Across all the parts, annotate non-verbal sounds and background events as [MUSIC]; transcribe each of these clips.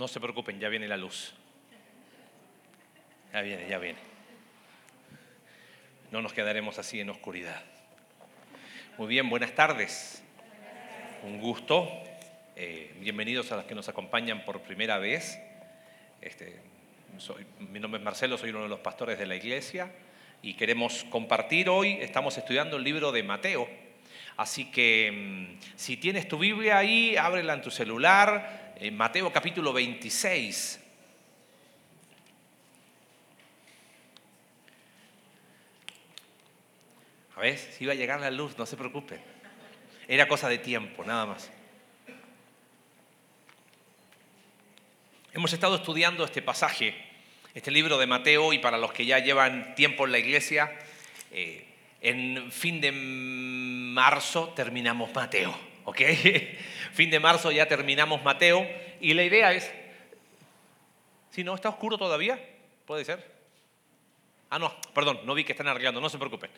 No se preocupen, ya viene la luz. Ya viene, ya viene. No nos quedaremos así en oscuridad. Muy bien, buenas tardes. Un gusto. Eh, bienvenidos a los que nos acompañan por primera vez. Este, mi nombre es Marcelo, soy uno de los pastores de la iglesia y queremos compartir hoy, estamos estudiando el libro de Mateo. Así que mm, si tienes tu Biblia ahí, ábrela en tu celular, en Mateo capítulo 26. A ver, si iba a llegar la luz, no se preocupe. Era cosa de tiempo, nada más. Hemos estado estudiando este pasaje, este libro de Mateo, y para los que ya llevan tiempo en la iglesia, eh, en fin de marzo terminamos Mateo, ¿ok? Fin de marzo ya terminamos Mateo y la idea es, si no, está oscuro todavía, puede ser. Ah, no, perdón, no vi que están arreglando, no se preocupen.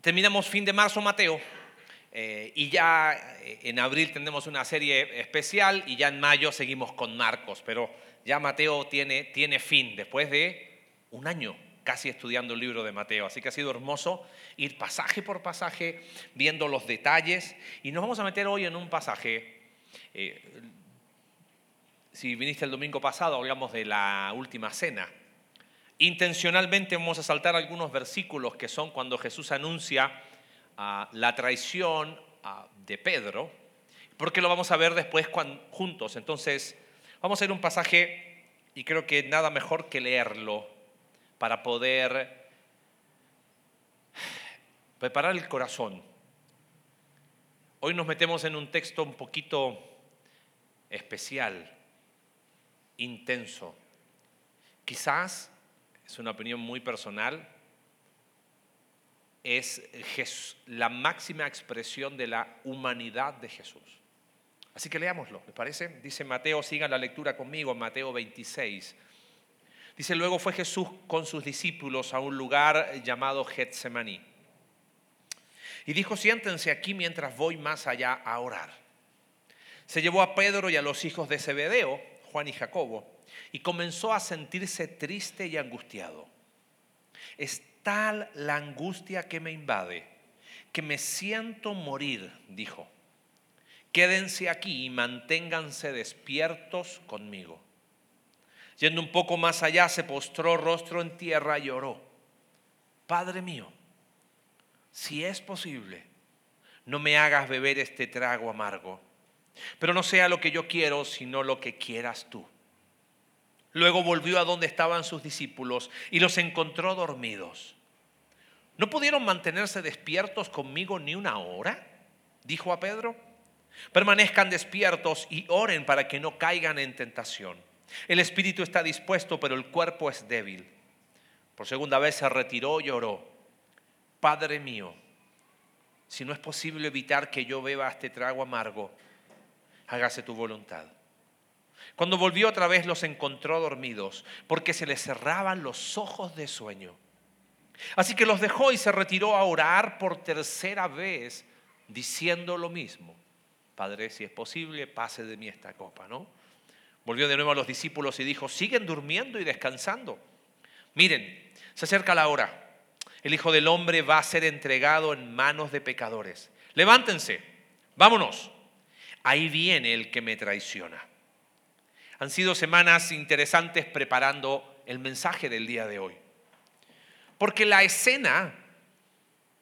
Terminamos fin de marzo Mateo eh, y ya eh, en abril tendremos una serie especial y ya en mayo seguimos con Marcos, pero ya Mateo tiene, tiene fin después de un año casi estudiando el libro de Mateo. Así que ha sido hermoso ir pasaje por pasaje, viendo los detalles. Y nos vamos a meter hoy en un pasaje. Eh, si viniste el domingo pasado, hablamos de la última cena. Intencionalmente vamos a saltar algunos versículos que son cuando Jesús anuncia ah, la traición ah, de Pedro, porque lo vamos a ver después juntos. Entonces, vamos a ir un pasaje y creo que nada mejor que leerlo para poder preparar el corazón. Hoy nos metemos en un texto un poquito especial, intenso. Quizás, es una opinión muy personal, es la máxima expresión de la humanidad de Jesús. Así que leámoslo, ¿les parece? Dice Mateo, sigan la lectura conmigo, Mateo 26, Dice, luego fue Jesús con sus discípulos a un lugar llamado Getsemaní. Y dijo, siéntense aquí mientras voy más allá a orar. Se llevó a Pedro y a los hijos de Zebedeo, Juan y Jacobo, y comenzó a sentirse triste y angustiado. Es tal la angustia que me invade, que me siento morir, dijo. Quédense aquí y manténganse despiertos conmigo. Yendo un poco más allá, se postró rostro en tierra y oró. Padre mío, si es posible, no me hagas beber este trago amargo, pero no sea lo que yo quiero, sino lo que quieras tú. Luego volvió a donde estaban sus discípulos y los encontró dormidos. ¿No pudieron mantenerse despiertos conmigo ni una hora? Dijo a Pedro. Permanezcan despiertos y oren para que no caigan en tentación. El espíritu está dispuesto, pero el cuerpo es débil. Por segunda vez se retiró y oró. Padre mío, si no es posible evitar que yo beba este trago amargo, hágase tu voluntad. Cuando volvió otra vez los encontró dormidos, porque se les cerraban los ojos de sueño. Así que los dejó y se retiró a orar por tercera vez, diciendo lo mismo. Padre, si es posible, pase de mí esta copa, ¿no? Volvió de nuevo a los discípulos y dijo, siguen durmiendo y descansando. Miren, se acerca la hora. El Hijo del Hombre va a ser entregado en manos de pecadores. Levántense, vámonos. Ahí viene el que me traiciona. Han sido semanas interesantes preparando el mensaje del día de hoy. Porque la escena,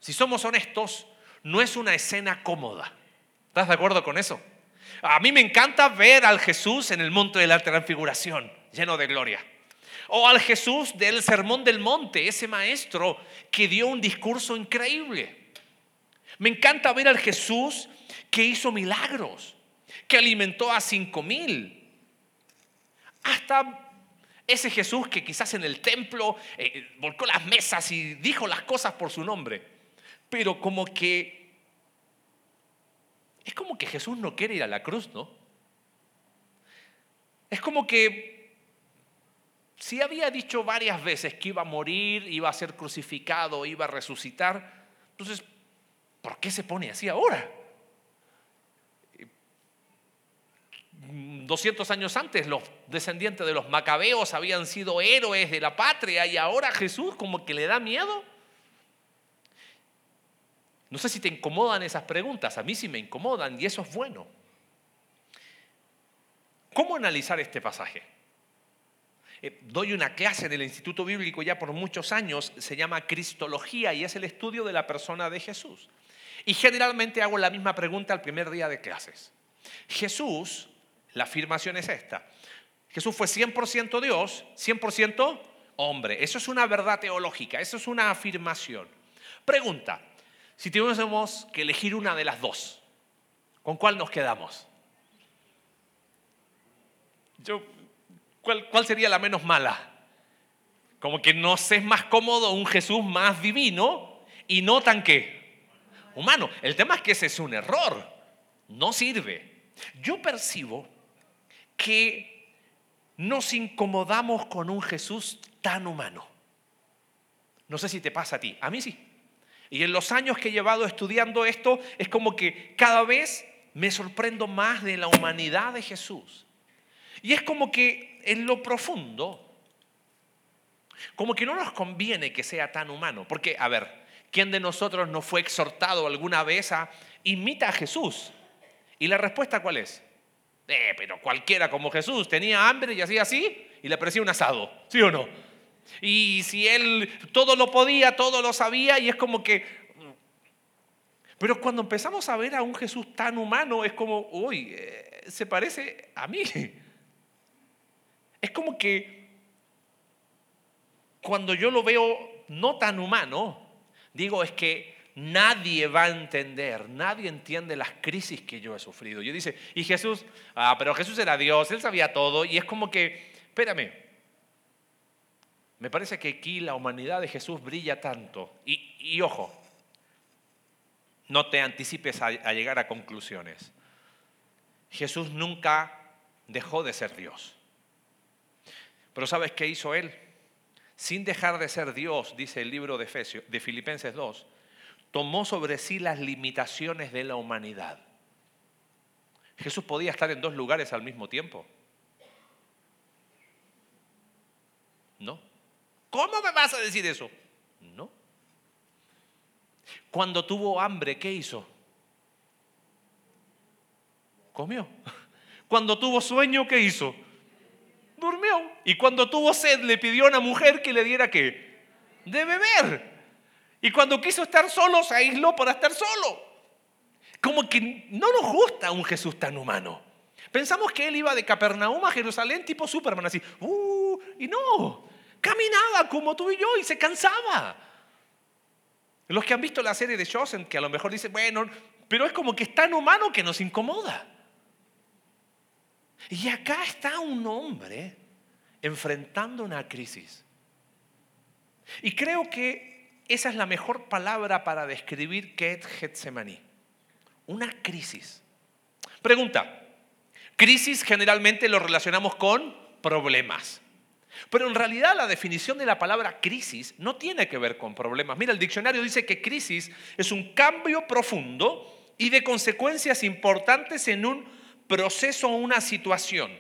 si somos honestos, no es una escena cómoda. ¿Estás de acuerdo con eso? A mí me encanta ver al Jesús en el monte de la transfiguración, lleno de gloria. O al Jesús del Sermón del Monte, ese maestro que dio un discurso increíble. Me encanta ver al Jesús que hizo milagros, que alimentó a cinco mil. Hasta ese Jesús que quizás en el templo eh, volcó las mesas y dijo las cosas por su nombre. Pero como que es como que Jesús no quiere ir a la cruz, ¿no? Es como que si había dicho varias veces que iba a morir, iba a ser crucificado, iba a resucitar, entonces, ¿por qué se pone así ahora? 200 años antes los descendientes de los macabeos habían sido héroes de la patria y ahora Jesús como que le da miedo. No sé si te incomodan esas preguntas, a mí sí me incomodan y eso es bueno. ¿Cómo analizar este pasaje? Eh, doy una clase en el Instituto Bíblico ya por muchos años, se llama Cristología y es el estudio de la persona de Jesús. Y generalmente hago la misma pregunta el primer día de clases. Jesús la afirmación es esta. Jesús fue 100% Dios, 100% hombre. Eso es una verdad teológica, eso es una afirmación. Pregunta, si tuviésemos que elegir una de las dos, ¿con cuál nos quedamos? Yo, ¿cuál, ¿Cuál sería la menos mala? Como que nos es más cómodo un Jesús más divino y no tan qué, humano. El tema es que ese es un error, no sirve. Yo percibo que nos incomodamos con un Jesús tan humano. No sé si te pasa a ti, a mí sí. Y en los años que he llevado estudiando esto, es como que cada vez me sorprendo más de la humanidad de Jesús. Y es como que en lo profundo, como que no nos conviene que sea tan humano. Porque, a ver, ¿quién de nosotros no fue exhortado alguna vez a imita a Jesús? Y la respuesta cuál es? Eh, pero cualquiera como Jesús tenía hambre y hacía así y le parecía un asado, ¿sí o no? Y si él todo lo podía, todo lo sabía y es como que... Pero cuando empezamos a ver a un Jesús tan humano es como, uy, eh, se parece a mí. Es como que cuando yo lo veo no tan humano, digo, es que nadie va a entender, nadie entiende las crisis que yo he sufrido. Yo dice, y Jesús, ah, pero Jesús era Dios, él sabía todo, y es como que, espérame, me parece que aquí la humanidad de Jesús brilla tanto. Y, ojo, no te anticipes a, llegar a conclusiones. Jesús nunca dejó de ser Dios. Pero ¿sabes qué hizo él? Sin dejar de ser Dios, dice el libro de, Efesios, de Filipenses 2, tomó sobre sí las limitaciones de la humanidad. Jesús podía estar en dos lugares al mismo tiempo. No. ¿Cómo me vas a decir eso? No. Cuando tuvo hambre, ¿qué hizo? Comió. Cuando tuvo sueño, ¿qué hizo? Durmió. Y cuando tuvo sed, le pidió a una mujer que le diera qué? De beber. Y cuando quiso estar solo, se aisló para estar solo. Como que no nos gusta un Jesús tan humano. Pensamos que él iba de Capernaum a Jerusalén tipo Superman, así, uh, y no, caminaba como tú y yo y se cansaba. Los que han visto la serie de Chosen, que a lo mejor dicen, bueno, pero es como que es tan humano que nos incomoda. Y acá está un hombre enfrentando una crisis. Y creo que esa es la mejor palabra para describir qué es. Una crisis. Pregunta. Crisis generalmente lo relacionamos con problemas. Pero en realidad la definición de la palabra crisis no tiene que ver con problemas. Mira, el diccionario dice que crisis es un cambio profundo y de consecuencias importantes en un proceso o una situación.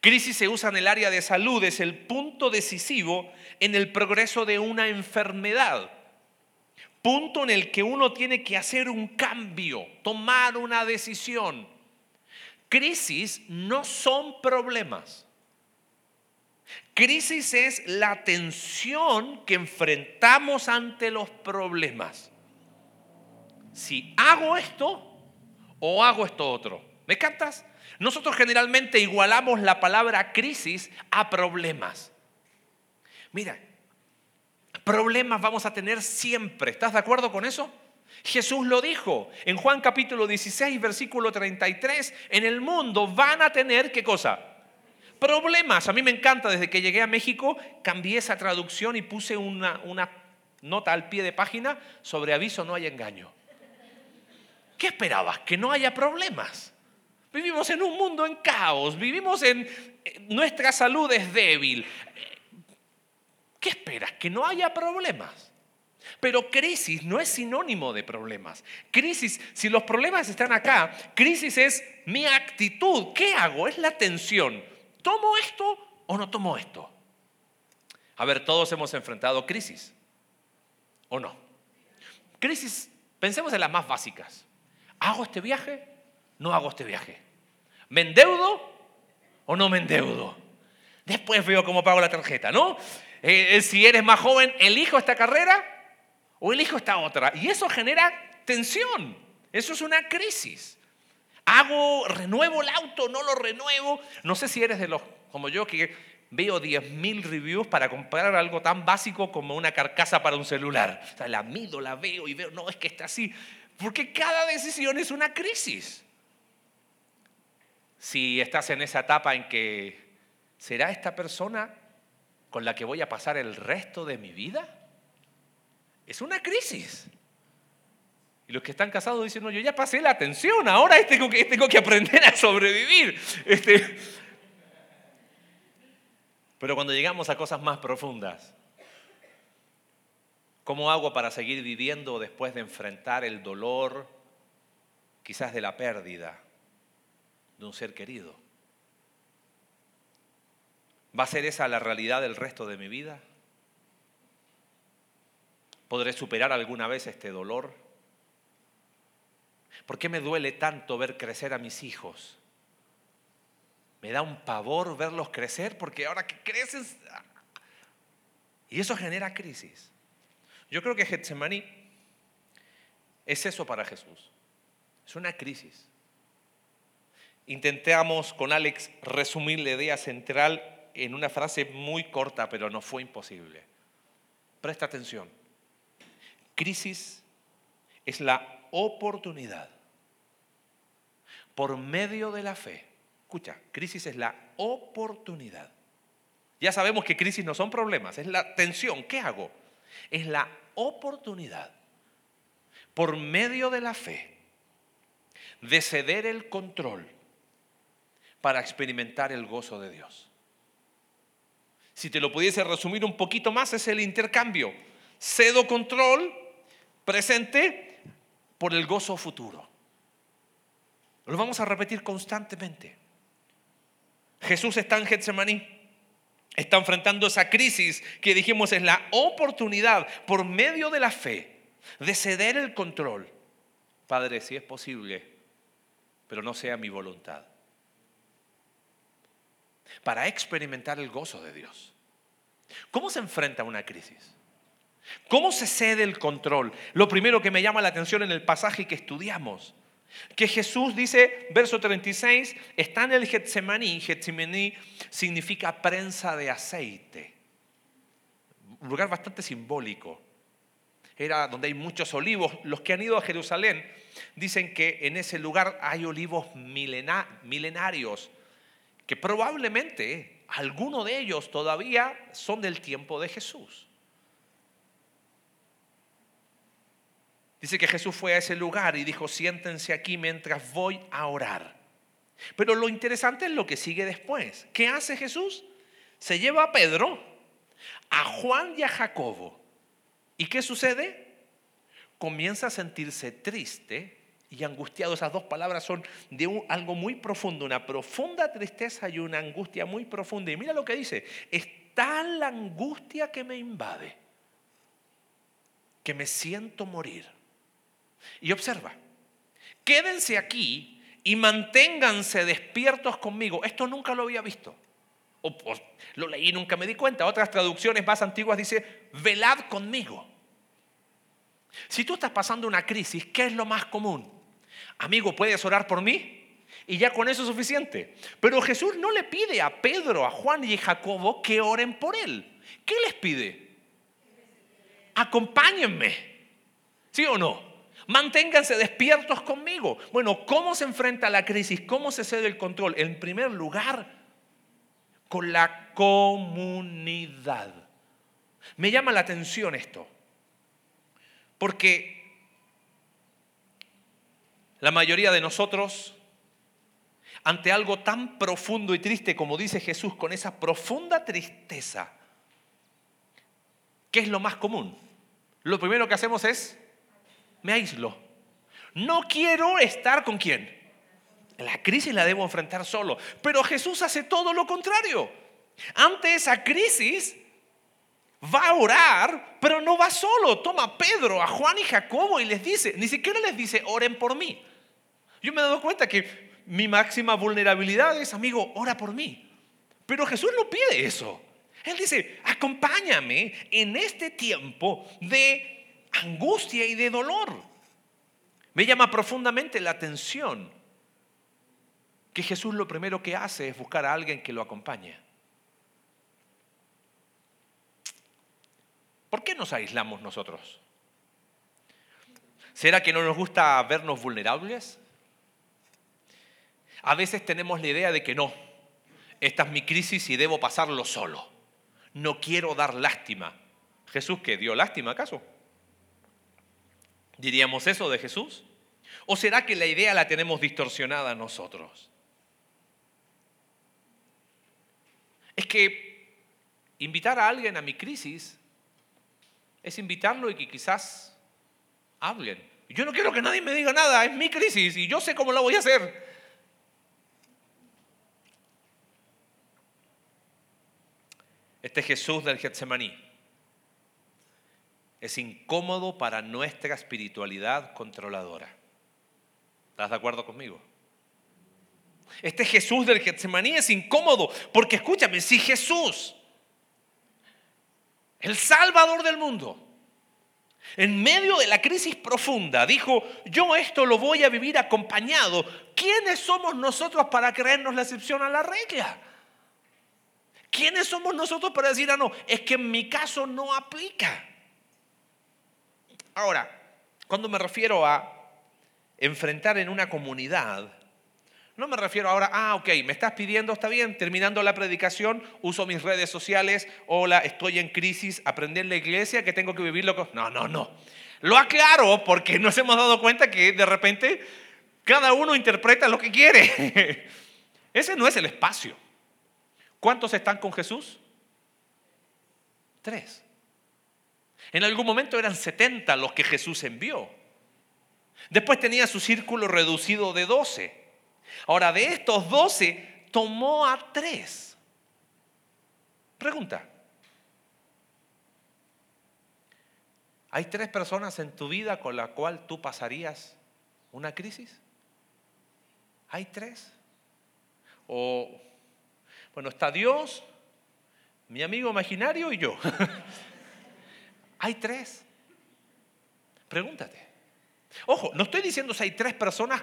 Crisis se usa en el área de salud, es el punto decisivo en el progreso de una enfermedad. Punto en el que uno tiene que hacer un cambio, tomar una decisión. Crisis no son problemas. Crisis es la tensión que enfrentamos ante los problemas. Si hago esto o hago esto otro. ¿Me captas? Nosotros generalmente igualamos la palabra crisis a problemas. Mira, problemas vamos a tener siempre. ¿Estás de acuerdo con eso? Jesús lo dijo en Juan capítulo 16, versículo 33. En el mundo van a tener, ¿qué cosa? Problemas. A mí me encanta, desde que llegué a México, cambié esa traducción y puse una, una nota al pie de página sobre aviso no hay engaño. ¿Qué esperabas? Que no haya problemas. Vivimos en un mundo en caos, vivimos en... Nuestra salud es débil. ¿Qué esperas? Que no haya problemas. Pero crisis no es sinónimo de problemas. Crisis, si los problemas están acá, crisis es mi actitud. ¿Qué hago? Es la tensión. ¿Tomo esto o no tomo esto? A ver, todos hemos enfrentado crisis. ¿O no? Crisis, pensemos en las más básicas. ¿Hago este viaje? ¿No hago este viaje? ¿Me endeudo o no me endeudo? Después veo cómo pago la tarjeta, ¿no? Eh, eh, si eres más joven, ¿elijo esta carrera o elijo esta otra? Y eso genera tensión. Eso es una crisis. Hago, renuevo el auto, no lo renuevo. No sé si eres de los como yo que veo 10.000 reviews para comprar algo tan básico como una carcasa para un celular. O sea, la mido, la veo y veo, no, es que está así. Porque cada decisión es una crisis. Si estás en esa etapa en que, ¿será esta persona con la que voy a pasar el resto de mi vida? Es una crisis. Y los que están casados dicen, no, yo ya pasé la atención, ahora tengo que, tengo que aprender a sobrevivir. Este, pero cuando llegamos a cosas más profundas, ¿cómo hago para seguir viviendo después de enfrentar el dolor, quizás de la pérdida de un ser querido? ¿Va a ser esa la realidad del resto de mi vida? ¿Podré superar alguna vez este dolor? ¿Por qué me duele tanto ver crecer a mis hijos? Me da un pavor verlos crecer porque ahora que creces... Y eso genera crisis. Yo creo que Getsemaní es eso para Jesús. Es una crisis. Intentamos con Alex resumir la idea central en una frase muy corta, pero no fue imposible. Presta atención. Crisis es la oportunidad por medio de la fe Escucha, crisis es la oportunidad. Ya sabemos que crisis no son problemas, es la tensión. ¿Qué hago? Es la oportunidad por medio de la fe de ceder el control para experimentar el gozo de Dios. Si te lo pudiese resumir un poquito más, es el intercambio. Cedo control presente por el gozo futuro. Lo vamos a repetir constantemente. Jesús está en Getsemaní. Está enfrentando esa crisis que dijimos es la oportunidad por medio de la fe de ceder el control. Padre, si es posible, pero no sea mi voluntad. Para experimentar el gozo de Dios. ¿Cómo se enfrenta una crisis? ¿Cómo se cede el control? Lo primero que me llama la atención en el pasaje que estudiamos que Jesús dice, verso 36, está en el Getsemaní. Getsemaní significa prensa de aceite. Un lugar bastante simbólico. Era donde hay muchos olivos. Los que han ido a Jerusalén dicen que en ese lugar hay olivos milenarios, que probablemente algunos de ellos todavía son del tiempo de Jesús. Dice que Jesús fue a ese lugar y dijo, siéntense aquí mientras voy a orar. Pero lo interesante es lo que sigue después. ¿Qué hace Jesús? Se lleva a Pedro, a Juan y a Jacobo. ¿Y qué sucede? Comienza a sentirse triste y angustiado. Esas dos palabras son de algo muy profundo, una profunda tristeza y una angustia muy profunda. Y mira lo que dice, es tal la angustia que me invade, que me siento morir. Y observa, quédense aquí y manténganse despiertos conmigo. Esto nunca lo había visto. O, lo leí y nunca me di cuenta. Otras traducciones más antiguas dice, velad conmigo. Si tú estás pasando una crisis, ¿qué es lo más común? Amigo, ¿puedes orar por mí? Y ya con eso es suficiente. Pero Jesús no le pide a Pedro, a Juan y a Jacobo que oren por él. ¿Qué les pide? Acompáñenme. ¿Sí o no? Manténganse despiertos conmigo. Bueno, ¿cómo se enfrenta la crisis? ¿Cómo se cede el control? En primer lugar, con la comunidad. Me llama la atención esto, porque la mayoría de nosotros, ante algo tan profundo y triste como dice Jesús, con esa profunda tristeza, ¿qué es lo más común? lo primero que hacemos es, me aíslo. No quiero estar con quién. La crisis la debo enfrentar solo. Pero Jesús hace todo lo contrario. Ante esa crisis, va a orar, pero no va solo. Toma a Pedro, a Juan y Jacobo y les dice, ni siquiera les dice, oren por mí. Yo me he dado cuenta que mi máxima vulnerabilidad es, amigo, ora por mí. Pero Jesús no pide eso. Él dice, acompáñame en este tiempo de angustia y de dolor. Me llama profundamente la atención que Jesús lo primero que hace es buscar a alguien que lo acompañe. ¿Por qué nos aislamos nosotros? ¿Será que no nos gusta vernos vulnerables? A veces tenemos la idea de que no, esta es mi crisis y debo pasarlo solo. No quiero dar lástima. ¿Jesús que dio lástima acaso? ¿Diríamos eso de Jesús? ¿O será que la idea la tenemos distorsionada nosotros? Es que invitar a alguien a mi crisis es invitarlo y que quizás hablen. Yo no quiero que nadie me diga nada, es mi crisis y yo sé cómo lo voy a hacer. Este Jesús del Getsemaní es incómodo para nuestra espiritualidad controladora. ¿Estás de acuerdo conmigo? Este Jesús del Getsemaní es incómodo porque escúchame, si Jesús el Salvador del mundo, en medio de la crisis profunda, dijo, yo esto lo voy a vivir acompañado. ¿Quiénes somos nosotros para creernos la excepción a la regla? ¿Quiénes somos nosotros para decir, ah, no, es que en mi caso no aplica? Ahora, cuando me refiero a enfrentar en una comunidad, no me refiero ahora, ah, ok, me estás pidiendo, está bien, terminando la predicación, uso mis redes sociales, hola, estoy en crisis, aprendí en la iglesia que tengo que vivirlo con... No, no, no. Lo aclaro porque nos hemos dado cuenta que de repente cada uno interpreta lo que quiere. [LAUGHS] Ese no es el espacio. ¿Cuántos están con Jesús? Tres. En algún momento eran 70 los que Jesús envió. Después tenía su círculo reducido de 12. Ahora, de estos doce, tomó a tres. Pregunta. ¿Hay tres personas en tu vida con las cuales tú pasarías una crisis? ¿Hay tres? O, bueno, está Dios, mi amigo imaginario y yo. [LAUGHS] ¿Hay tres? Pregúntate. Ojo, no estoy diciendo si hay tres personas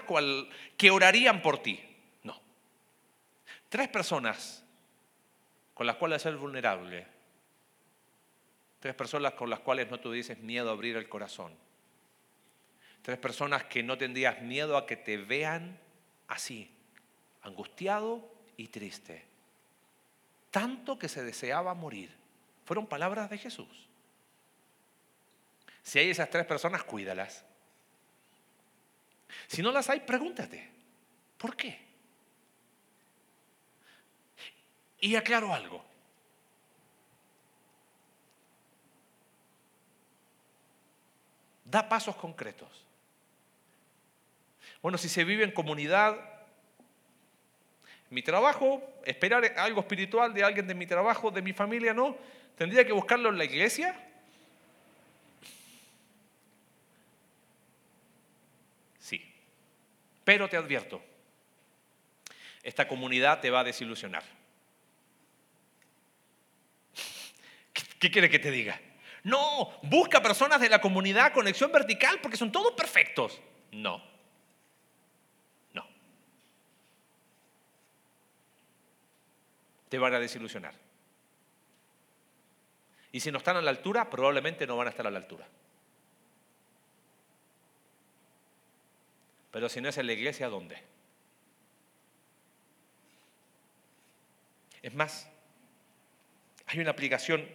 que orarían por ti. No. Tres personas con las cuales ser vulnerable. Tres personas con las cuales no tuvieses miedo a abrir el corazón. Tres personas que no tendrías miedo a que te vean así, angustiado y triste. Tanto que se deseaba morir. Fueron palabras de Jesús. Si hay esas tres personas, cuídalas. Si no las hay, pregúntate, ¿por qué? Y aclaro algo. Da pasos concretos. Bueno, si se vive en comunidad, mi trabajo, esperar algo espiritual de alguien de mi trabajo, de mi familia, no. ¿Tendría que buscarlo en la iglesia? Pero te advierto, esta comunidad te va a desilusionar. ¿Qué quiere que te diga? No, busca personas de la comunidad conexión vertical porque son todos perfectos. No, no. Te van a desilusionar. Y si no están a la altura, probablemente no van a estar a la altura. Pero si no es en la iglesia, ¿dónde? Es más, hay una aplicación,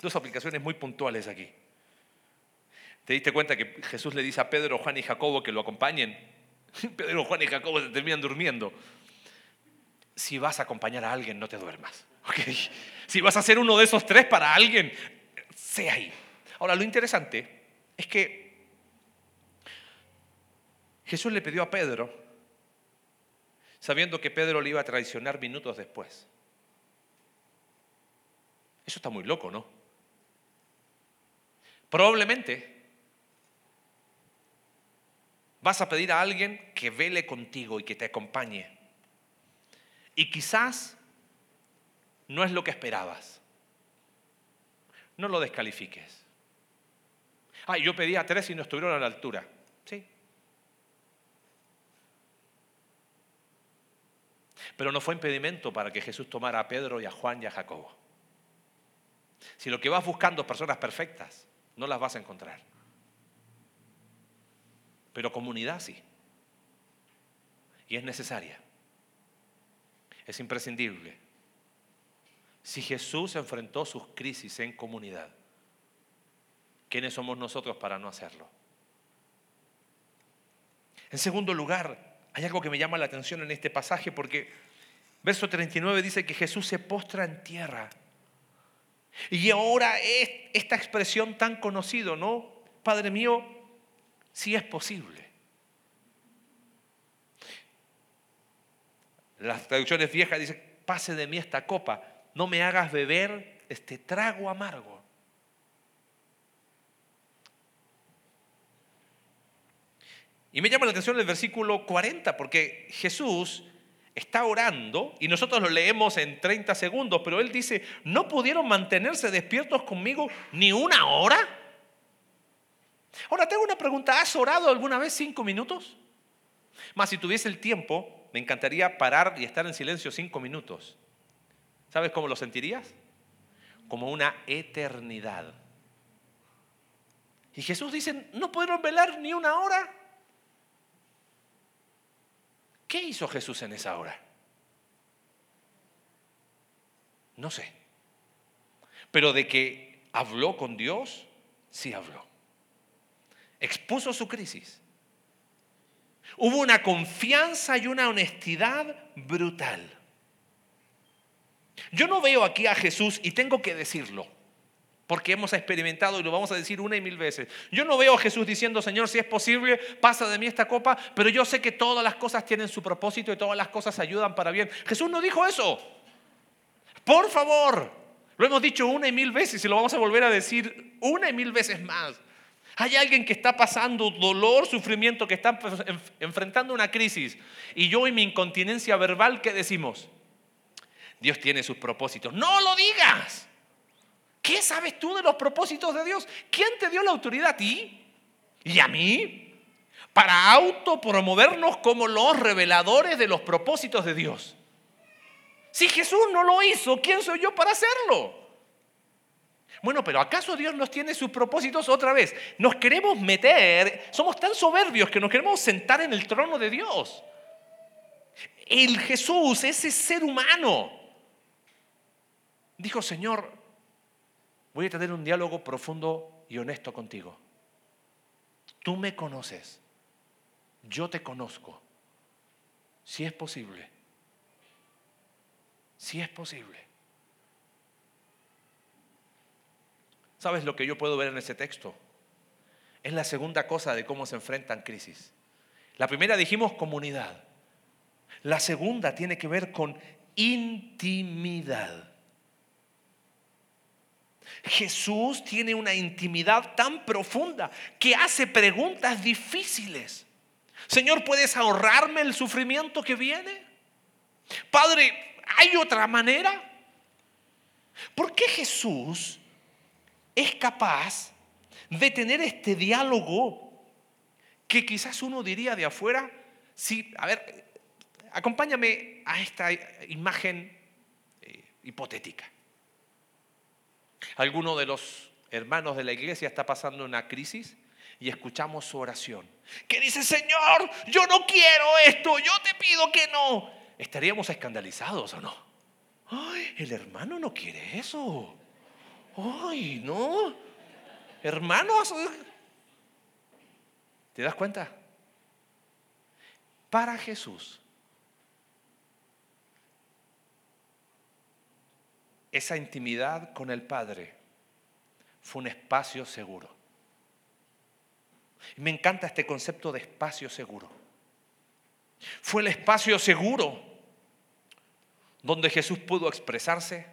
dos aplicaciones muy puntuales aquí. ¿Te diste cuenta que Jesús le dice a Pedro, Juan y Jacobo que lo acompañen? [LAUGHS] Pedro, Juan y Jacobo se terminan durmiendo. Si vas a acompañar a alguien, no te duermas. Si vas a ser uno de esos tres para alguien, sé ahí. Ahora, lo interesante es que Jesús le pidió a Pedro, sabiendo que Pedro le iba a traicionar minutos después. Eso está muy loco, ¿no? Probablemente vas a pedir a alguien que vele contigo y que te acompañe. Y quizás no es lo que esperabas. No lo descalifiques. Ah, yo pedí a tres y no estuvieron a la altura. Sí. Pero no fue impedimento para que Jesús tomara a Pedro y a Juan y a Jacobo. Si lo que vas buscando personas perfectas, no las vas a encontrar. Pero comunidad sí. Y es necesaria. Es imprescindible. Si Jesús enfrentó sus crisis en comunidad, ¿quiénes somos nosotros para no hacerlo? En segundo lugar, hay algo que me llama la atención en este pasaje porque verso 39 dice que Jesús se postra en tierra y ahora es esta expresión tan conocida, ¿no? Padre mío, si es posible. Las traducciones viejas dicen, pase de mí esta copa, no me hagas beber este trago amargo. Y me llama la atención el versículo 40, porque Jesús está orando y nosotros lo leemos en 30 segundos, pero él dice, ¿no pudieron mantenerse despiertos conmigo ni una hora? Ahora tengo una pregunta, ¿has orado alguna vez cinco minutos? Más si tuviese el tiempo, me encantaría parar y estar en silencio cinco minutos. ¿Sabes cómo lo sentirías? Como una eternidad. Y Jesús dice, ¿no pudieron velar ni una hora? ¿Qué hizo Jesús en esa hora? No sé. Pero de que habló con Dios, sí habló. Expuso su crisis. Hubo una confianza y una honestidad brutal. Yo no veo aquí a Jesús, y tengo que decirlo, porque hemos experimentado y lo vamos a decir una y mil veces. Yo no veo a Jesús diciendo, Señor, si es posible, pasa de mí esta copa, pero yo sé que todas las cosas tienen su propósito y todas las cosas ayudan para bien. Jesús no dijo eso. Por favor, lo hemos dicho una y mil veces y lo vamos a volver a decir una y mil veces más. Hay alguien que está pasando dolor, sufrimiento, que está enfrentando una crisis. Y yo y mi incontinencia verbal, ¿qué decimos? Dios tiene sus propósitos. No lo digas. ¿Qué sabes tú de los propósitos de Dios? ¿Quién te dio la autoridad a ti y a mí para autopromovernos como los reveladores de los propósitos de Dios? Si Jesús no lo hizo, ¿quién soy yo para hacerlo? Bueno, pero ¿acaso Dios nos tiene sus propósitos otra vez? Nos queremos meter, somos tan soberbios que nos queremos sentar en el trono de Dios. El Jesús, ese ser humano, dijo, Señor, voy a tener un diálogo profundo y honesto contigo. Tú me conoces, yo te conozco, si es posible, si es posible. ¿Sabes lo que yo puedo ver en ese texto? Es la segunda cosa de cómo se enfrentan crisis. La primera dijimos comunidad. La segunda tiene que ver con intimidad. Jesús tiene una intimidad tan profunda que hace preguntas difíciles. Señor, ¿puedes ahorrarme el sufrimiento que viene? Padre, ¿hay otra manera? ¿Por qué Jesús es capaz de tener este diálogo que quizás uno diría de afuera? Sí, a ver, acompáñame a esta imagen eh, hipotética. Alguno de los hermanos de la iglesia está pasando una crisis y escuchamos su oración. Que dice, Señor, yo no quiero esto, yo te pido que no. ¿Estaríamos escandalizados o no? Ay, el hermano no quiere eso. Ay, no. Hermanos, ¿te das cuenta? Para Jesús, esa intimidad con el Padre fue un espacio seguro. Me encanta este concepto de espacio seguro. Fue el espacio seguro donde Jesús pudo expresarse,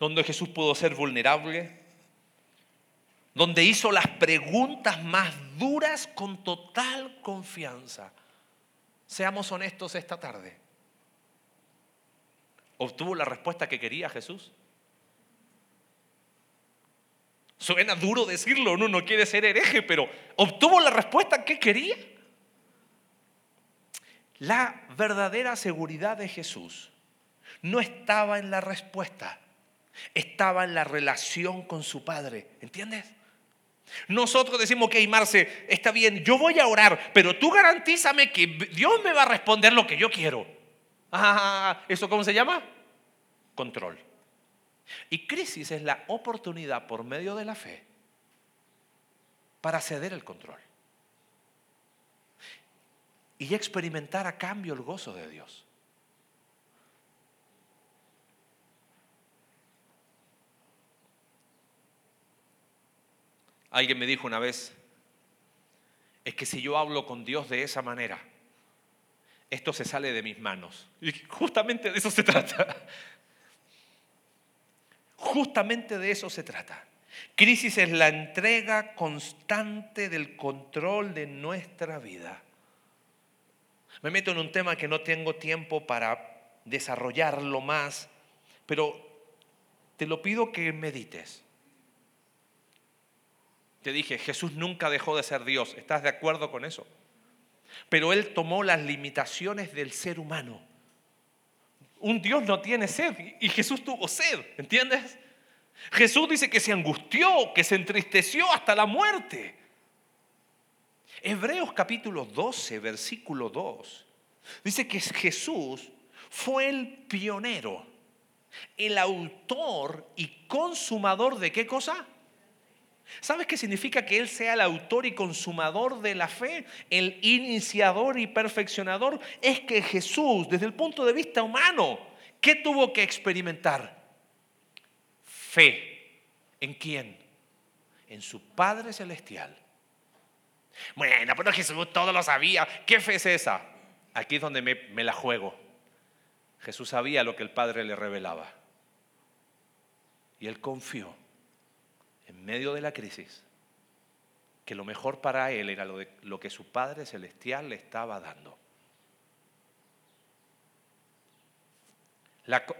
donde Jesús pudo ser vulnerable, donde hizo las preguntas más duras con total confianza. Seamos honestos esta tarde. ¿Obtuvo la respuesta que quería Jesús? Suena duro decirlo, uno no quiere ser hereje, pero obtuvo la respuesta que quería. La verdadera seguridad de Jesús no estaba en la respuesta, estaba en la relación con su Padre. ¿Entiendes? Nosotros decimos, ok, Marce, está bien, yo voy a orar, pero tú garantízame que Dios me va a responder lo que yo quiero. Ah, ¿eso cómo se llama? Control. Y crisis es la oportunidad por medio de la fe para ceder el control y experimentar a cambio el gozo de Dios. Alguien me dijo una vez, es que si yo hablo con Dios de esa manera, esto se sale de mis manos. Y justamente de eso se trata. Justamente de eso se trata. Crisis es la entrega constante del control de nuestra vida. Me meto en un tema que no tengo tiempo para desarrollarlo más, pero te lo pido que medites. Te dije, Jesús nunca dejó de ser Dios. ¿Estás de acuerdo con eso? Pero Él tomó las limitaciones del ser humano un Dios no tiene sed y Jesús tuvo sed, ¿entiendes? Jesús dice que se angustió, que se entristeció hasta la muerte. Hebreos capítulo 12, versículo 2, dice que Jesús fue el pionero, el autor y consumador de qué cosa? ¿Sabes qué significa que Él sea el autor y consumador de la fe? El iniciador y perfeccionador. Es que Jesús, desde el punto de vista humano, ¿qué tuvo que experimentar? Fe. ¿En quién? En su Padre Celestial. Bueno, pero Jesús todo lo sabía. ¿Qué fe es esa? Aquí es donde me, me la juego. Jesús sabía lo que el Padre le revelaba. Y él confió medio de la crisis, que lo mejor para él era lo, lo que su Padre Celestial le estaba dando.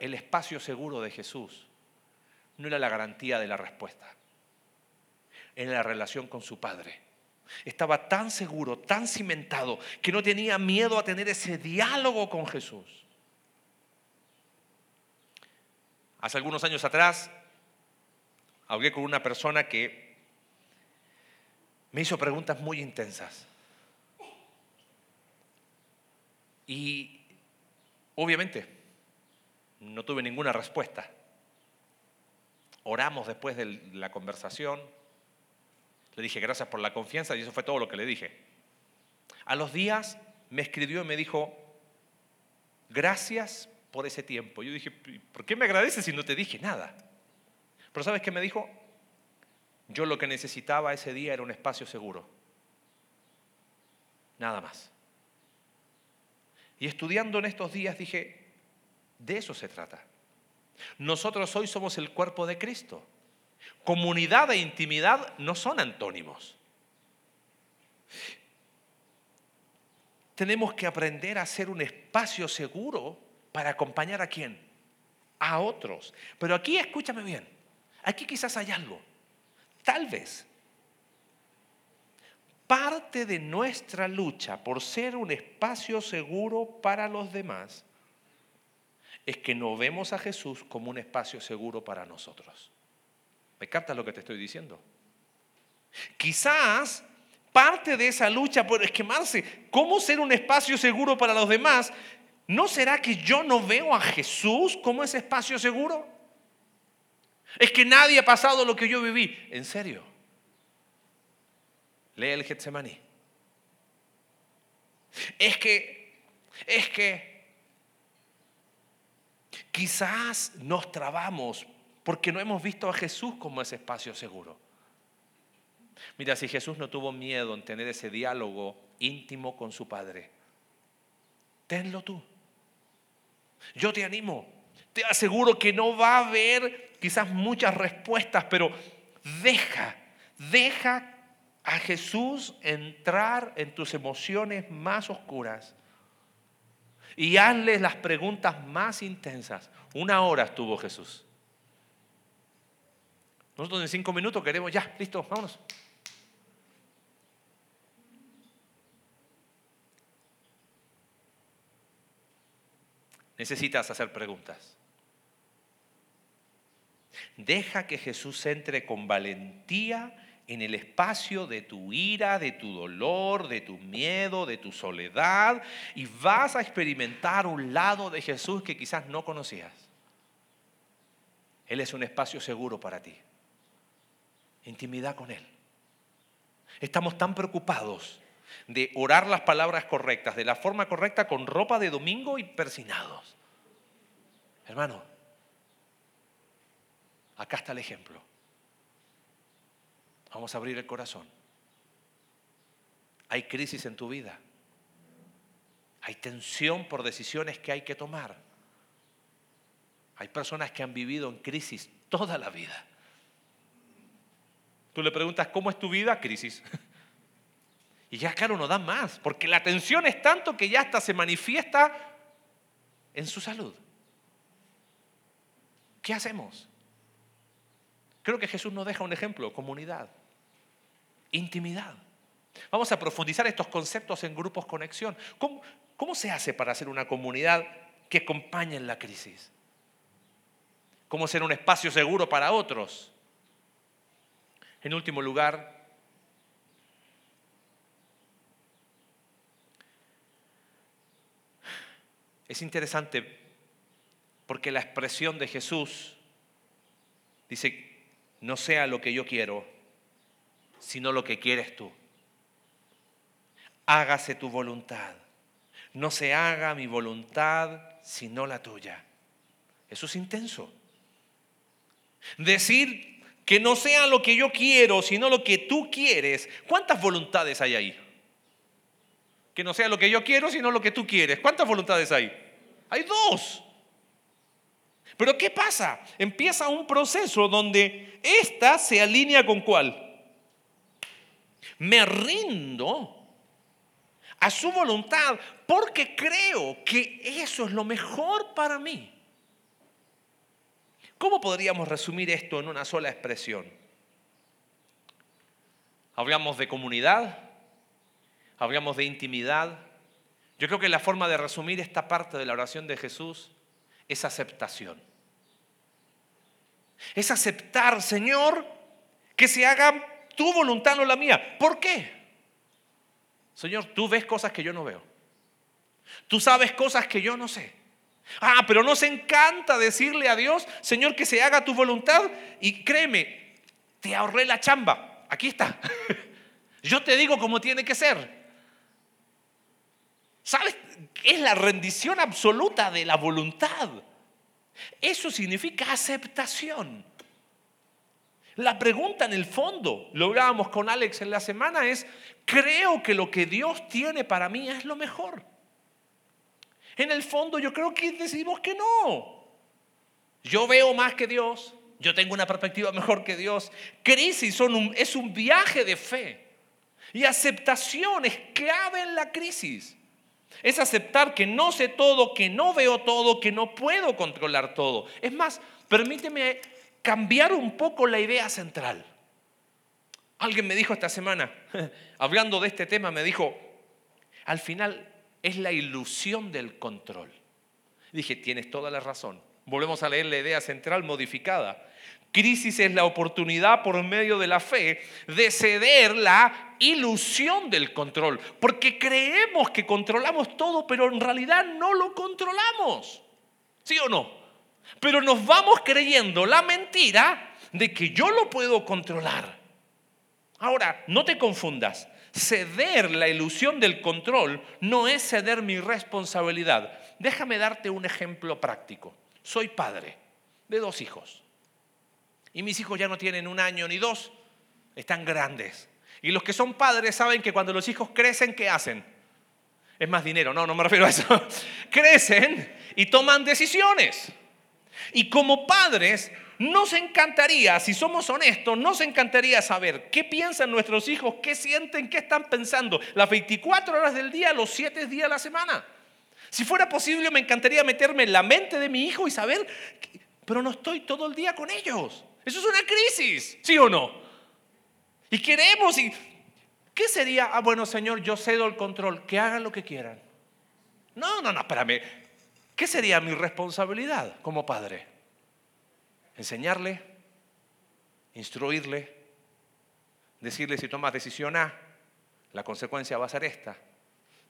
el espacio seguro de Jesús no era la garantía de la respuesta, era la relación con su Padre. Estaba tan seguro, tan cimentado, que no tenía miedo a tener ese diálogo con Jesús. Hace algunos años atrás hablé con una persona que me hizo preguntas muy intensas. Y obviamente no tuve ninguna respuesta. Oramos después de la conversación. Le dije gracias por la confianza y eso fue todo lo que le dije. A los días me escribió y me dijo, gracias por ese tiempo. Yo dije, ¿por qué me agradeces si no te dije nada? Pero ¿sabes qué me dijo? Yo lo que necesitaba ese día era un espacio seguro. Nada más. Y estudiando en estos días dije, de eso se trata. Nosotros hoy somos el cuerpo de Cristo. Comunidad e intimidad no son antónimos. Tenemos que aprender a hacer un espacio seguro para acompañar a quién? A otros. Pero aquí escúchame bien. Aquí quizás hay algo. Tal vez parte de nuestra lucha por ser un espacio seguro para los demás es que no vemos a Jesús como un espacio seguro para nosotros. ¿Me captas lo que te estoy diciendo? Quizás parte de esa lucha por esquemarse, ¿cómo ser un espacio seguro para los demás? ¿No será que yo no veo a Jesús como ese espacio seguro? Es que nadie ha pasado lo que yo viví. ¿En serio? Lee el Getsemaní. Es que, es que quizás nos trabamos porque no hemos visto a Jesús como ese espacio seguro. Mira, si Jesús no tuvo miedo en tener ese diálogo íntimo con su Padre, tenlo tú. Yo te animo, te aseguro que no va a haber quizás muchas respuestas, pero deja, deja a Jesús entrar en tus emociones más oscuras y hazle las preguntas más intensas. Una hora estuvo Jesús. Nosotros en cinco minutos queremos, ya, listo, vámonos. Necesitas hacer preguntas. Deja que Jesús entre con valentía en el espacio de tu ira, de tu dolor, de tu miedo, de tu soledad, y vas a experimentar un lado de Jesús que quizás no conocías. Él es un espacio seguro para ti. Intimidad con Él. Estamos tan preocupados de orar las palabras correctas, de la forma correcta, con ropa de domingo y persinados. Hermano, acá está el ejemplo. Vamos a abrir el corazón. Hay crisis en tu vida. Hay tensión por decisiones que hay que tomar. Hay personas que han vivido en crisis toda la vida. Tú le preguntas, ¿cómo es tu vida? Crisis. [LAUGHS] Y ya, claro, no da más, porque la tensión es tanto que ya hasta se manifiesta en su salud. ¿Qué hacemos? Creo que Jesús nos deja un ejemplo, comunidad intimidad. Vamos a profundizar estos conceptos en grupos conexión. ¿Cómo, ¿Cómo, se hace para hacer una comunidad que acompañe en la crisis? ¿Cómo ser un espacio seguro para otros? En último lugar, es interesante porque la expresión de Jesús dice, no sea lo que yo quiero, sino lo que quieres tú. Hágase tu voluntad. No se haga mi voluntad, sino la tuya. Eso es intenso. Decir que no sea lo que yo quiero, sino lo que tú quieres. ¿Cuántas voluntades hay ahí? Que no sea lo que yo quiero, sino lo que tú quieres. ¿Cuántas voluntades hay? Hay dos. Pero ¿qué pasa? Empieza un proceso donde esta se alinea con cuál? me rindo a su voluntad porque creo que eso es lo mejor para mí. ¿Cómo podríamos resumir esto en una sola expresión? Hablamos de comunidad, hablamos de intimidad. Yo creo que la forma de resumir esta parte de la oración de Jesús es aceptación. Es aceptar, Señor, que se haga tu voluntad, no la mía. ¿Por qué? Señor, tú ves cosas que yo no veo. Tú sabes cosas que yo no sé. Ah, pero nos encanta decirle a Dios, Señor, que se haga tu voluntad. Y créeme, te ahorré la chamba. Aquí está. [LAUGHS] Yo te digo cómo tiene que ser. ¿Sabes? Es la rendición absoluta de la voluntad. Eso significa aceptación. La pregunta en el fondo, lo hablábamos con Alex en la semana, es, creo que lo que Dios tiene para mí es lo mejor. En el fondo yo creo que decimos que no. Yo veo más que Dios, yo tengo una perspectiva mejor que Dios. Crisis es un viaje de fe. Y aceptación es clave en la crisis. Es aceptar que no sé todo, que no veo todo, que no puedo controlar todo. Es más, permíteme cambiar un poco la idea central. Alguien me dijo esta semana, [LAUGHS] hablando de este tema, me dijo, al final es la ilusión del control. Dije, tienes toda la razón. Volvemos a leer la idea central modificada. Crisis es la oportunidad por medio de la fe de ceder la ilusión del control, porque creemos que controlamos todo, pero en realidad no lo controlamos. ¿Sí o no? Pero nos vamos creyendo la mentira de que yo lo puedo controlar. Ahora, no te confundas. Ceder la ilusión del control no es ceder mi responsabilidad. Déjame darte un ejemplo práctico. Soy padre de dos hijos. Y mis hijos ya no tienen un año ni dos, están grandes. Y los que son padres saben que cuando los hijos crecen, ¿qué hacen? Es más dinero, no, no me refiero a eso. [LAUGHS] crecen y toman decisiones. Y como padres, nos encantaría, si somos honestos, nos encantaría saber qué piensan nuestros hijos, qué sienten, qué están pensando, las 24 horas del día, los 7 días de la semana. Si fuera posible, me encantaría meterme en la mente de mi hijo y saber, pero no estoy todo el día con ellos. Eso es una crisis, ¿sí o no? Y queremos, y ¿qué sería? Ah, bueno, Señor, yo cedo el control, que hagan lo que quieran. No, no, no, espérame. ¿Qué sería mi responsabilidad como padre? Enseñarle, instruirle, decirle si tomas decisión A, la consecuencia va a ser esta.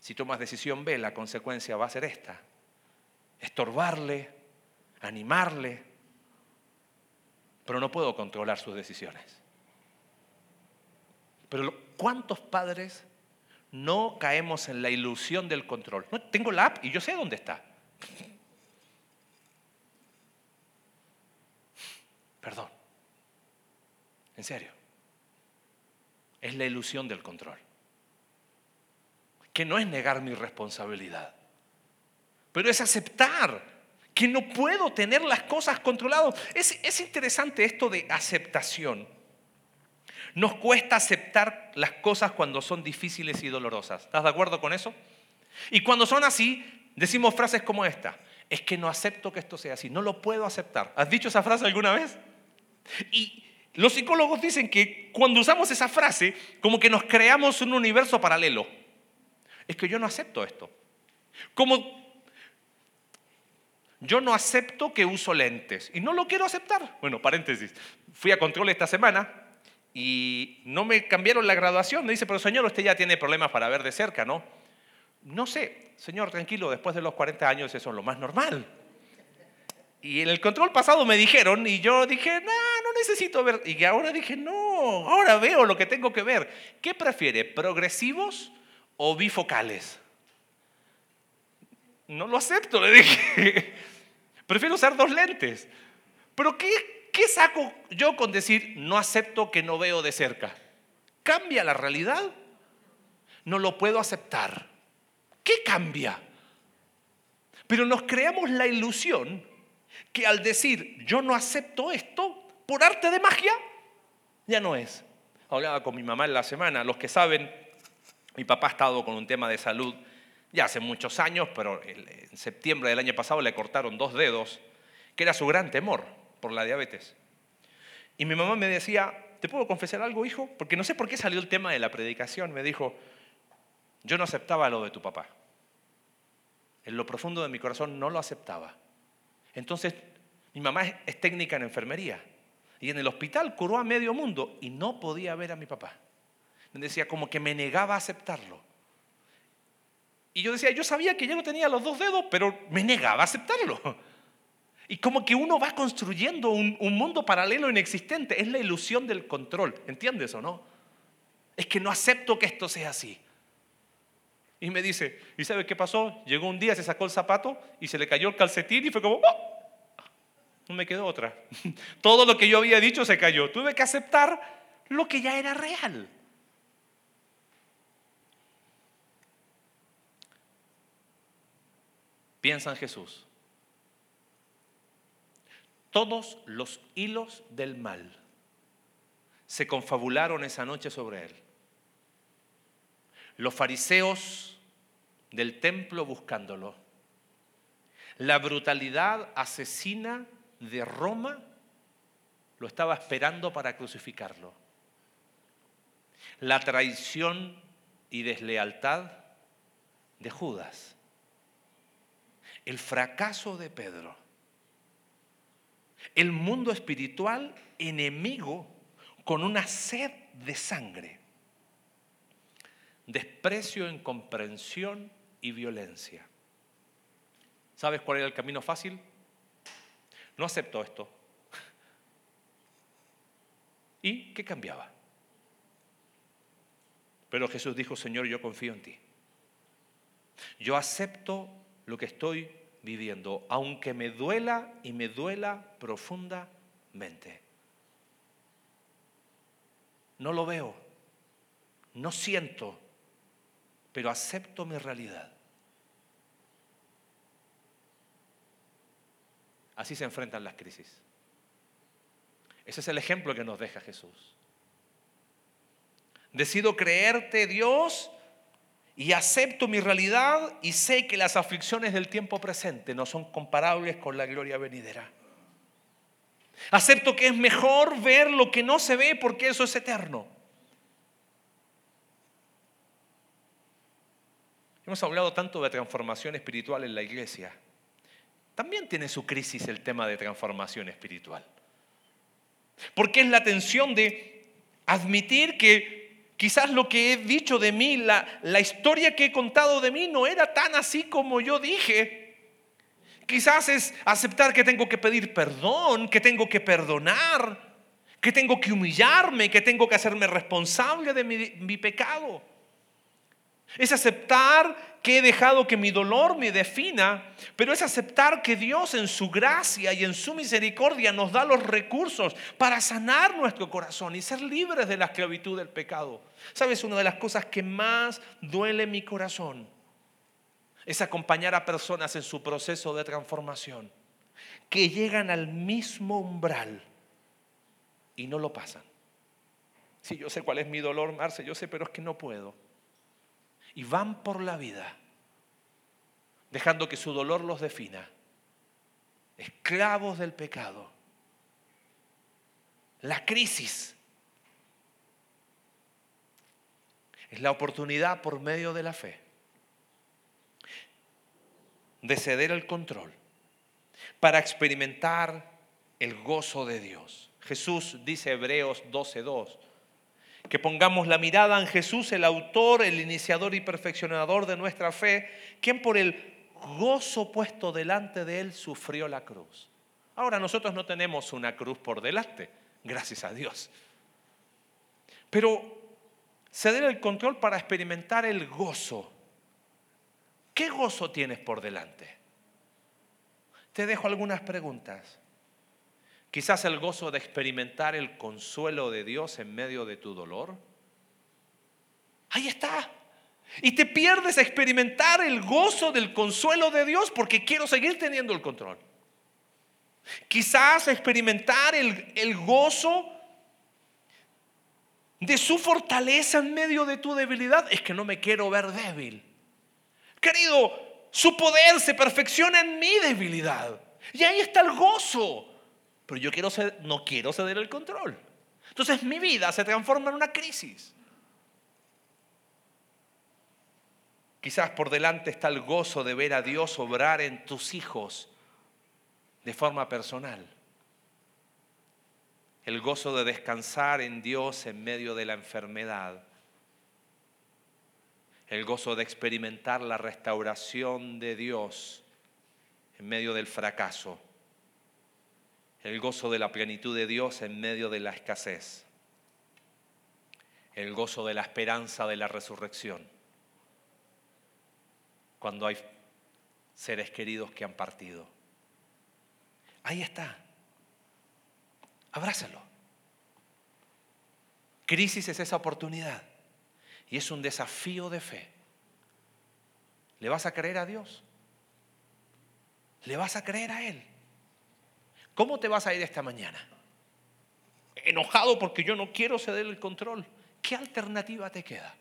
Si tomas decisión B, la consecuencia va a ser esta. Estorbarle, animarle, pero no puedo controlar sus decisiones. Pero ¿cuántos padres no caemos en la ilusión del control? No, tengo la app y yo sé dónde está. Perdón. En serio. Es la ilusión del control. Que no es negar mi responsabilidad, pero es aceptar que no puedo tener las cosas controladas. Es, es interesante esto de aceptación. Nos cuesta aceptar las cosas cuando son difíciles y dolorosas. ¿Estás de acuerdo con eso? Y cuando son así, decimos frases como esta. Es que no acepto que esto sea así. No lo puedo aceptar. ¿Has dicho esa frase alguna vez? Y los psicólogos dicen que cuando usamos esa frase, como que nos creamos un universo paralelo. Es que yo no acepto esto. Como yo no acepto que uso lentes y no lo quiero aceptar. Bueno, paréntesis. Fui a control esta semana y no me cambiaron la graduación. Me dice, pero señor, usted ya tiene problemas para ver de cerca, ¿no? No sé, señor, tranquilo, después de los 40 años eso es lo más normal. Y en el control pasado me dijeron y yo dije, no, no necesito ver. Y ahora dije, no, ahora veo lo que tengo que ver. ¿Qué prefiere, progresivos o bifocales? No lo acepto, le dije. Prefiero usar dos lentes. Pero ¿qué, ¿Qué saco yo con decir no acepto que no veo de cerca? ¿Cambia la realidad? No lo puedo aceptar. ¿Qué cambia? Pero nos creamos la ilusión que al decir yo no acepto esto, por arte de magia, ya no es. Hablaba con mi mamá en la semana, los que saben, mi papá ha estado con un tema de salud ya hace muchos años, pero en septiembre del año pasado le cortaron dos dedos, que era su gran temor por la diabetes. Y mi mamá me decía, ¿te puedo confesar algo, hijo? Porque no sé por qué salió el tema de la predicación. Me dijo, yo no aceptaba lo de tu papá. En lo profundo de mi corazón no lo aceptaba. Entonces, mi mamá es, técnica en enfermería. Y en el hospital curó a medio mundo y no podía ver a mi papá. Me decía, como que me negaba a aceptarlo. Y yo decía, yo sabía que ya no tenía los dos dedos, pero me negaba a aceptarlo. Y como que uno va construyendo un, mundo paralelo inexistente. Es la ilusión del control. ¿Entiendes o no? Es que no acepto que esto sea así. Y me dice, ¿y sabe qué pasó? Llegó un día, se sacó el zapato y se le cayó el calcetín y fue como, ¡Oh! no me quedó otra. [LAUGHS] Todo lo que yo había dicho se cayó. Tuve que aceptar lo que ya era real. Piensa en Jesús todos los hilos del mal se confabularon esa noche sobre él. Los fariseos del templo buscándolo. La brutalidad asesina de Roma lo estaba esperando para crucificarlo. La traición y deslealtad de Judas. El fracaso de Pedro el mundo espiritual enemigo con una sed de sangre, desprecio, incomprensión y violencia. ¿Sabes cuál era el camino fácil? No acepto esto. ¿Y qué cambiaba? Pero Jesús dijo, Señor, yo confío en ti. Yo acepto lo que estoy viviendo, aunque me duela y me duela profundamente. No lo veo, no siento, pero acepto mi realidad. Así se enfrentan las crisis. Ese es el ejemplo que nos deja Jesús. Decido creerte Dios y acepto mi realidad y sé que las aflicciones del tiempo presente no son comparables con la gloria venidera. Acepto que es mejor ver lo que no se ve porque eso es eterno. Hemos hablado tanto de transformación espiritual en la iglesia. También tiene su crisis el tema de transformación espiritual. Porque es la tensión de admitir que quizás lo que he dicho de mí, la, la historia que he contado de mí no era tan así como yo dije. Quizás es aceptar que tengo que pedir perdón, que tengo que perdonar, que tengo que humillarme, que tengo que hacerme responsable de mi, mi pecado. Es aceptar que he dejado que mi dolor me defina, pero es aceptar que Dios en su gracia y en su misericordia nos da los recursos para sanar nuestro corazón y ser libres de la esclavitud del pecado. ¿Sabes? Una de las cosas que más duele mi corazón es acompañar a personas en su proceso de transformación, que llegan al mismo umbral y no lo pasan. Si yo sé cuál es mi dolor, Marce, yo sé, pero es que no puedo y van por la vida dejando que su dolor los defina, esclavos del pecado. La crisis es la oportunidad por medio de la fe de ceder el control para experimentar el gozo de Dios. Jesús dice Hebreos 12:2 que pongamos la mirada en Jesús, el autor, el iniciador y perfeccionador de nuestra fe, quien por el gozo puesto delante de él sufrió la cruz. Ahora nosotros no tenemos una cruz por delante, gracias a Dios. Pero ceder el control para experimentar el gozo. ¿Qué gozo tienes por delante? Te dejo algunas preguntas. Quizás el gozo de experimentar el consuelo de Dios en medio de tu dolor. Ahí está. Y te pierdes experimentar el gozo del consuelo de Dios porque quiero seguir teniendo el control. Quizás experimentar el, el gozo de su fortaleza en medio de tu debilidad. Es que no me quiero ver débil. Querido, su poder se perfecciona en mi debilidad. Y ahí está el gozo pero yo quiero no quiero ceder el control. Entonces mi vida se transforma en una crisis. Quizás por delante está el gozo de ver a Dios obrar en tus hijos de forma personal. El gozo de descansar en Dios en medio de la enfermedad. El gozo de experimentar la restauración de Dios en medio del fracaso el gozo de la plenitud de Dios en medio de la escasez, el gozo de la esperanza de la resurrección, cuando hay seres queridos que han partido. Ahí está. Abrázalo. Crisis es esa oportunidad y es un desafío de fe. ¿Le vas a creer a Dios? ¿Le vas a creer a Él? ¿Cómo te vas a ir esta mañana? Enojado porque yo no quiero ceder el control. ¿Qué alternativa te queda?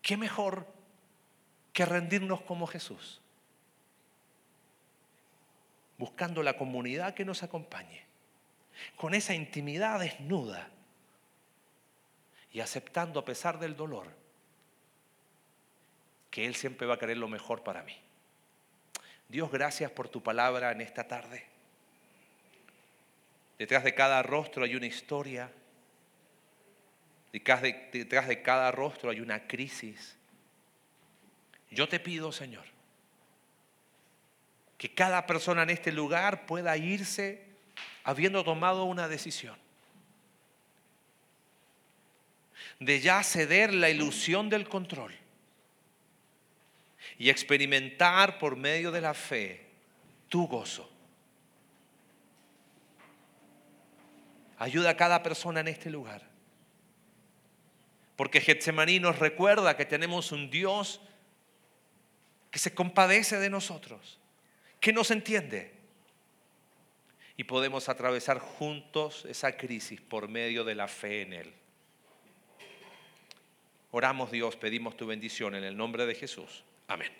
¿Qué mejor que rendirnos como Jesús? Buscando la comunidad que nos acompañe, con esa intimidad desnuda y aceptando a pesar del dolor que Él siempre va a querer lo mejor para mí. Dios, gracias por tu palabra en esta tarde. Detrás de cada rostro hay una historia. Detrás de, detrás de cada rostro hay una crisis. Yo te pido, Señor, que cada persona en este lugar pueda irse habiendo tomado una decisión. De ya ceder la ilusión del control y experimentar por medio de la fe tu gozo. Ayuda a cada persona en este lugar Porque Getsemaní nos recuerda que tenemos un Dios que se compadece de nosotros, que nos entiende. Y podemos atravesar juntos esa crisis por medio de la fe en Él. Oramos Dios, pedimos tu bendición en el nombre de Jesús. 아멘.